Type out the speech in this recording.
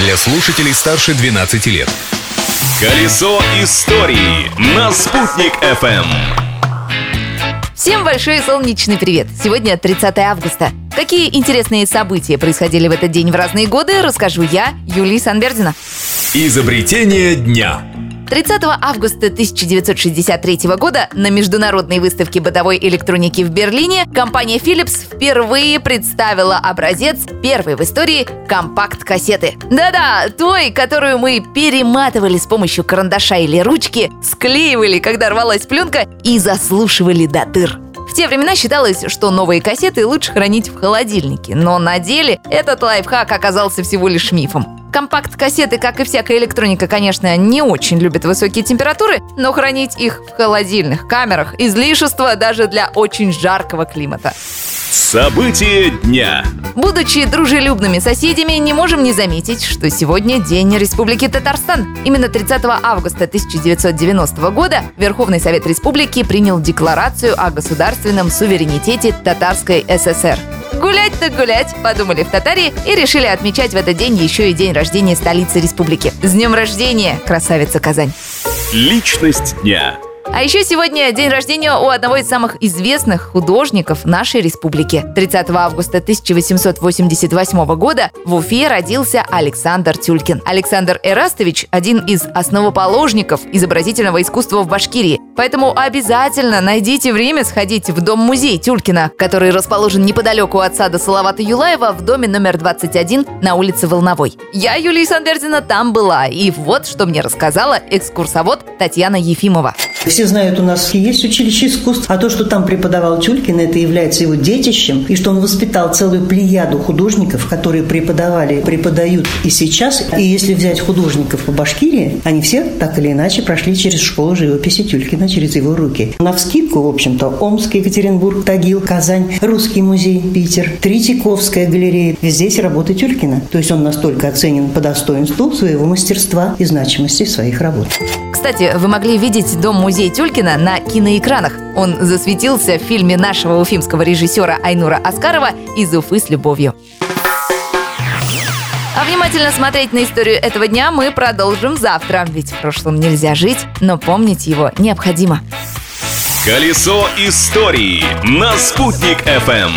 для слушателей старше 12 лет. Колесо истории на «Спутник FM. Всем большой солнечный привет! Сегодня 30 августа. Какие интересные события происходили в этот день в разные годы, расскажу я, Юлия Санбердина. Изобретение дня. 30 августа 1963 года на международной выставке бытовой электроники в Берлине компания Philips впервые представила образец первой в истории компакт-кассеты. Да-да, той, которую мы перематывали с помощью карандаша или ручки, склеивали, когда рвалась пленка и заслушивали до дыр. В те времена считалось, что новые кассеты лучше хранить в холодильнике, но на деле этот лайфхак оказался всего лишь мифом. Компакт-кассеты, как и всякая электроника, конечно, не очень любят высокие температуры, но хранить их в холодильных камерах – излишество даже для очень жаркого климата. События дня. Будучи дружелюбными соседями, не можем не заметить, что сегодня День Республики Татарстан. Именно 30 августа 1990 года Верховный Совет Республики принял декларацию о государственном суверенитете Татарской ССР. Гулять так гулять, подумали в Татарии и решили отмечать в этот день еще и день рождения столицы республики. С днем рождения, красавица Казань! Личность дня. А еще сегодня день рождения у одного из самых известных художников нашей республики. 30 августа 1888 года в Уфе родился Александр Тюлькин. Александр Эрастович – один из основоположников изобразительного искусства в Башкирии. Поэтому обязательно найдите время сходить в дом-музей Тюлькина, который расположен неподалеку от сада Салавата Юлаева в доме номер 21 на улице Волновой. Я, Юлия Сандердина, там была. И вот что мне рассказала экскурсовод Татьяна Ефимова. Все знают, у нас есть училище искусств, а то, что там преподавал Тюлькин, это является его детищем, и что он воспитал целую плеяду художников, которые преподавали, преподают и сейчас. И если взять художников по Башкирии, они все так или иначе прошли через школу живописи Тюлькина, через его руки. На вскидку, в общем-то, Омск, Екатеринбург, Тагил, Казань, Русский музей, Питер, Третьяковская галерея. Здесь работа Тюлькина. То есть он настолько оценен по достоинству своего мастерства и значимости своих работ. Кстати, вы могли видеть дом-музей Тюлькина на киноэкранах. Он засветился в фильме нашего уфимского режиссера Айнура Аскарова «Из Уфы с любовью». А внимательно смотреть на историю этого дня мы продолжим завтра, ведь в прошлом нельзя жить, но помнить его необходимо. Колесо истории на «Спутник FM.